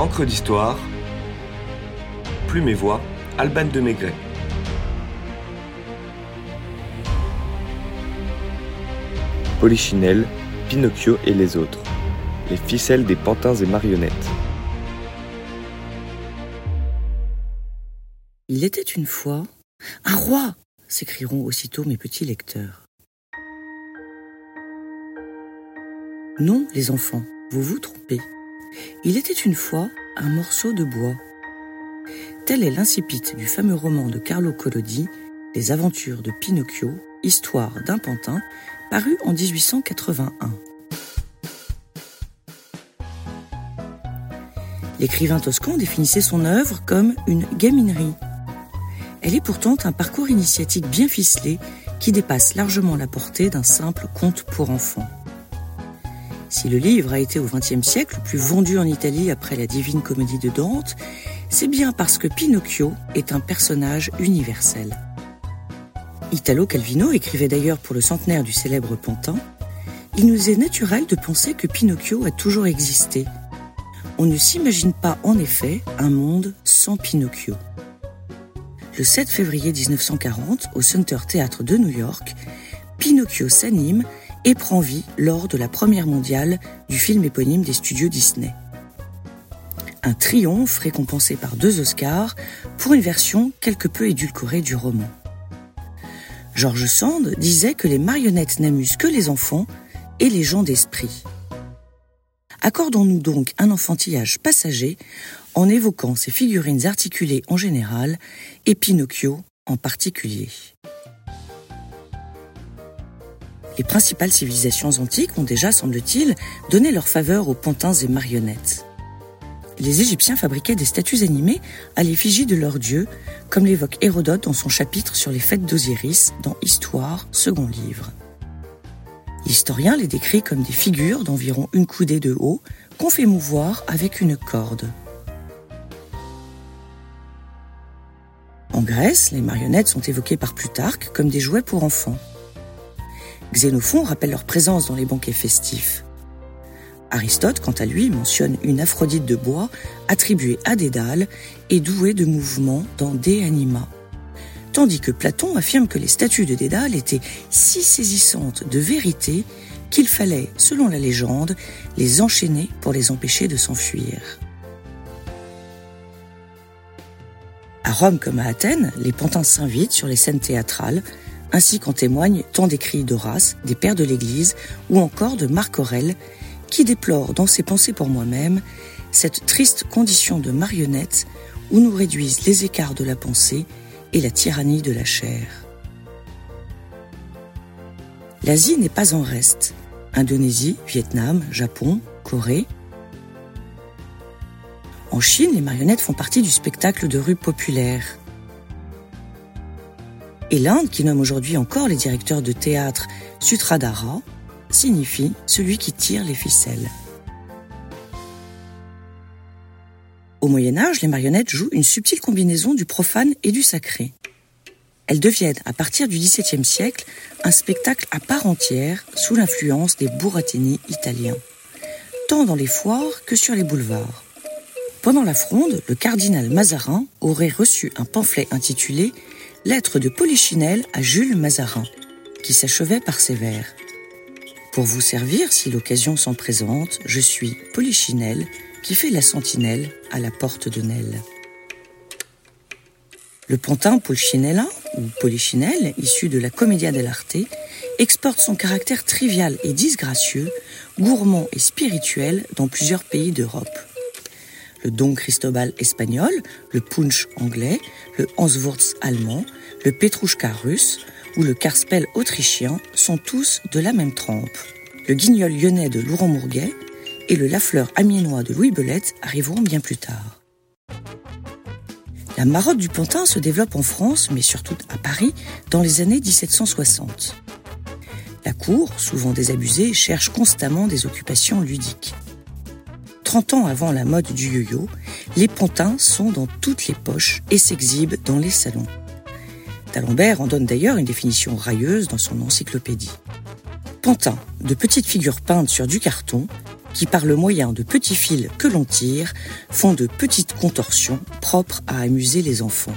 Encre d'histoire, Plume et Voix, Alban de Maigret. Polichinelle, Pinocchio et les autres. Les ficelles des pantins et marionnettes. Il était une fois un roi, s'écrieront aussitôt mes petits lecteurs. Non, les enfants, vous vous trompez. Il était une fois un morceau de bois. Tel est l'incipit du fameux roman de Carlo Collodi, Les aventures de Pinocchio, histoire d'un pantin, paru en 1881. L'écrivain toscan définissait son œuvre comme une gaminerie. Elle est pourtant un parcours initiatique bien ficelé qui dépasse largement la portée d'un simple conte pour enfants. Si le livre a été au XXe siècle le plus vendu en Italie après la Divine Comédie de Dante, c'est bien parce que Pinocchio est un personnage universel. Italo Calvino écrivait d'ailleurs pour le centenaire du célèbre Pantin Il nous est naturel de penser que Pinocchio a toujours existé. On ne s'imagine pas en effet un monde sans Pinocchio le 7 février 1940 au Center Theatre de New York, Pinocchio s'anime et prend vie lors de la première mondiale du film éponyme des studios Disney. Un triomphe récompensé par deux Oscars pour une version quelque peu édulcorée du roman. George Sand disait que les marionnettes n'amusent que les enfants et les gens d'esprit. Accordons-nous donc un enfantillage passager en évoquant ces figurines articulées en général et Pinocchio en particulier. Les principales civilisations antiques ont déjà, semble-t-il, donné leur faveur aux pantins et marionnettes. Les Égyptiens fabriquaient des statues animées à l'effigie de leurs dieux, comme l'évoque Hérodote dans son chapitre sur les fêtes d'Osiris dans Histoire, second livre. L'historien les décrit comme des figures d'environ une coudée de haut qu'on fait mouvoir avec une corde. En Grèce, les marionnettes sont évoquées par Plutarque comme des jouets pour enfants. Xénophon rappelle leur présence dans les banquets festifs. Aristote, quant à lui, mentionne une Aphrodite de bois attribuée à Dédale et douée de mouvements dans De Anima. Tandis que Platon affirme que les statues de Dédale étaient si saisissantes de vérité qu'il fallait, selon la légende, les enchaîner pour les empêcher de s'enfuir. À Rome comme à Athènes, les pantins s'invitent sur les scènes théâtrales, ainsi qu'en témoignent tant des cris d'Horace, des pères de l'Église ou encore de Marc Aurèle, qui déplore dans ses pensées pour moi-même cette triste condition de marionnette où nous réduisent les écarts de la pensée et la tyrannie de la chair. L'Asie n'est pas en reste. Indonésie, Vietnam, Japon, Corée, en Chine, les marionnettes font partie du spectacle de rue populaire. Et l'Inde, qui nomme aujourd'hui encore les directeurs de théâtre Sutradhara, signifie celui qui tire les ficelles. Au Moyen Âge, les marionnettes jouent une subtile combinaison du profane et du sacré. Elles deviennent, à partir du XVIIe siècle, un spectacle à part entière sous l'influence des burattini italiens, tant dans les foires que sur les boulevards. Pendant la fronde, le cardinal Mazarin aurait reçu un pamphlet intitulé Lettre de Polichinelle à Jules Mazarin, qui s'achevait par ces vers. Pour vous servir, si l'occasion s'en présente, je suis Polichinelle, qui fait la sentinelle à la porte de Nel. Le pantin Polichinella, ou Polichinelle, issu de la Commedia dell'arte, exporte son caractère trivial et disgracieux, gourmand et spirituel dans plusieurs pays d'Europe le Don Cristobal espagnol, le Punch anglais, le Hanswurz allemand, le Petrouchka russe ou le Karspel autrichien sont tous de la même trempe. Le Guignol lyonnais de Laurent Mourguet et le Lafleur amiénois de Louis Belette arriveront bien plus tard. La marotte du Pantin se développe en France, mais surtout à Paris, dans les années 1760. La cour, souvent désabusée, cherche constamment des occupations ludiques. 30 ans avant la mode du yo-yo, les pantins sont dans toutes les poches et s'exhibent dans les salons. D'Alembert en donne d'ailleurs une définition railleuse dans son encyclopédie. Pantin, de petites figures peintes sur du carton, qui par le moyen de petits fils que l'on tire font de petites contorsions propres à amuser les enfants.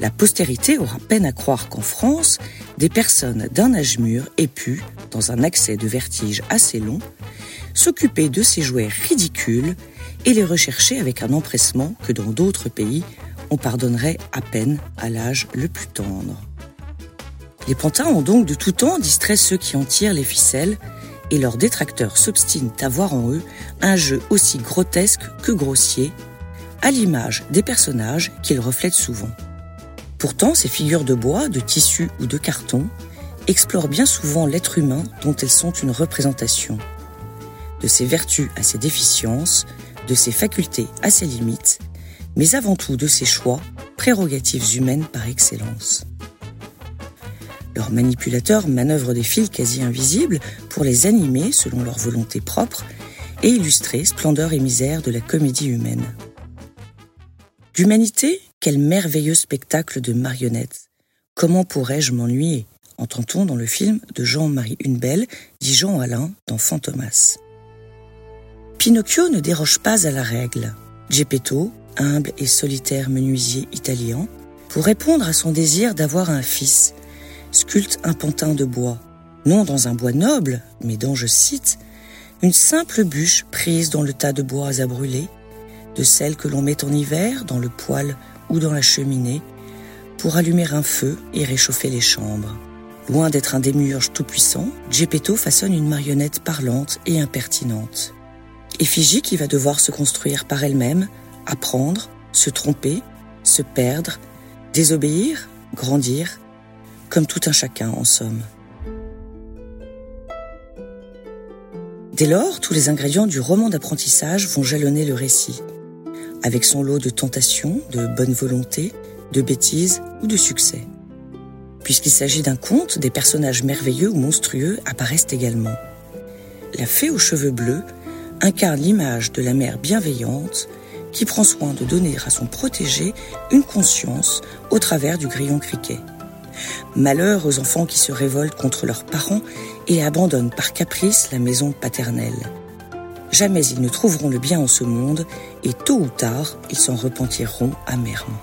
La postérité aura peine à croire qu'en France, des personnes d'un âge mûr aient pu, dans un accès de vertige assez long, s'occuper de ces jouets ridicules et les rechercher avec un empressement que dans d'autres pays, on pardonnerait à peine à l'âge le plus tendre. Les pantins ont donc de tout temps distrait ceux qui en tirent les ficelles et leurs détracteurs s'obstinent à voir en eux un jeu aussi grotesque que grossier, à l'image des personnages qu'ils reflètent souvent. Pourtant, ces figures de bois, de tissu ou de carton explorent bien souvent l'être humain dont elles sont une représentation. De ses vertus à ses déficiences, de ses facultés à ses limites, mais avant tout de ses choix, prérogatives humaines par excellence. Leurs manipulateurs manœuvrent des fils quasi invisibles pour les animer selon leur volonté propre et illustrer splendeur et misère de la comédie humaine. D'humanité, quel merveilleux spectacle de marionnettes. Comment pourrais-je m'ennuyer? Entend-on dans le film de Jean-Marie Hunebelle, dit Jean Alain dans Fantomas. Pinocchio ne déroge pas à la règle. Geppetto, humble et solitaire menuisier italien, pour répondre à son désir d'avoir un fils, sculpte un pantin de bois, non dans un bois noble, mais dans, je cite, une simple bûche prise dans le tas de bois à brûler, de celle que l'on met en hiver dans le poêle ou dans la cheminée, pour allumer un feu et réchauffer les chambres. Loin d'être un démiurge tout-puissant, Geppetto façonne une marionnette parlante et impertinente. Effigie qui va devoir se construire par elle-même, apprendre, se tromper, se perdre, désobéir, grandir, comme tout un chacun en somme. Dès lors, tous les ingrédients du roman d'apprentissage vont jalonner le récit, avec son lot de tentations, de bonne volonté, de bêtises ou de succès. Puisqu'il s'agit d'un conte, des personnages merveilleux ou monstrueux apparaissent également. La fée aux cheveux bleus incarne l'image de la mère bienveillante qui prend soin de donner à son protégé une conscience au travers du grillon criquet. Malheur aux enfants qui se révoltent contre leurs parents et abandonnent par caprice la maison paternelle. Jamais ils ne trouveront le bien en ce monde et tôt ou tard, ils s'en repentiront amèrement.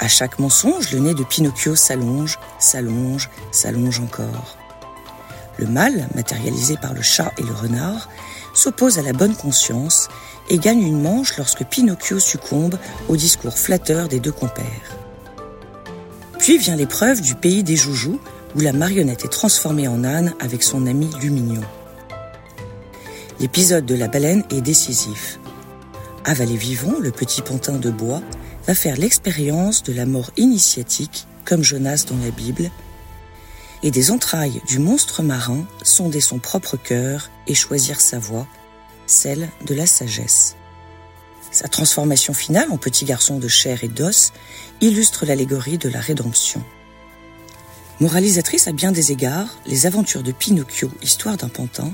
À chaque mensonge, le nez de Pinocchio s'allonge, s'allonge, s'allonge encore. Le mal, matérialisé par le chat et le renard, s'oppose à la bonne conscience et gagne une manche lorsque Pinocchio succombe au discours flatteur des deux compères. Puis vient l'épreuve du pays des joujoux, où la marionnette est transformée en âne avec son ami Lumignon. L'épisode de la baleine est décisif. Avalé vivant, le petit pantin de bois va faire l'expérience de la mort initiatique, comme Jonas dans la Bible, et des entrailles du monstre marin sonder son propre cœur et choisir sa voie, celle de la sagesse. Sa transformation finale en petit garçon de chair et d'os illustre l'allégorie de la rédemption. Moralisatrice à bien des égards, les aventures de Pinocchio, histoire d'un pantin,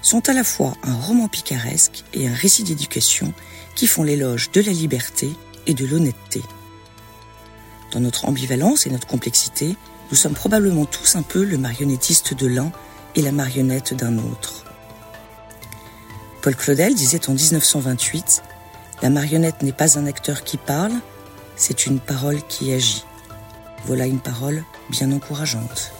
sont à la fois un roman picaresque et un récit d'éducation qui font l'éloge de la liberté et de l'honnêteté. Dans notre ambivalence et notre complexité, nous sommes probablement tous un peu le marionnettiste de l'un et la marionnette d'un autre. Paul Claudel disait en 1928 la marionnette n'est pas un acteur qui parle, c'est une parole qui agit. Voilà une parole bien encourageante.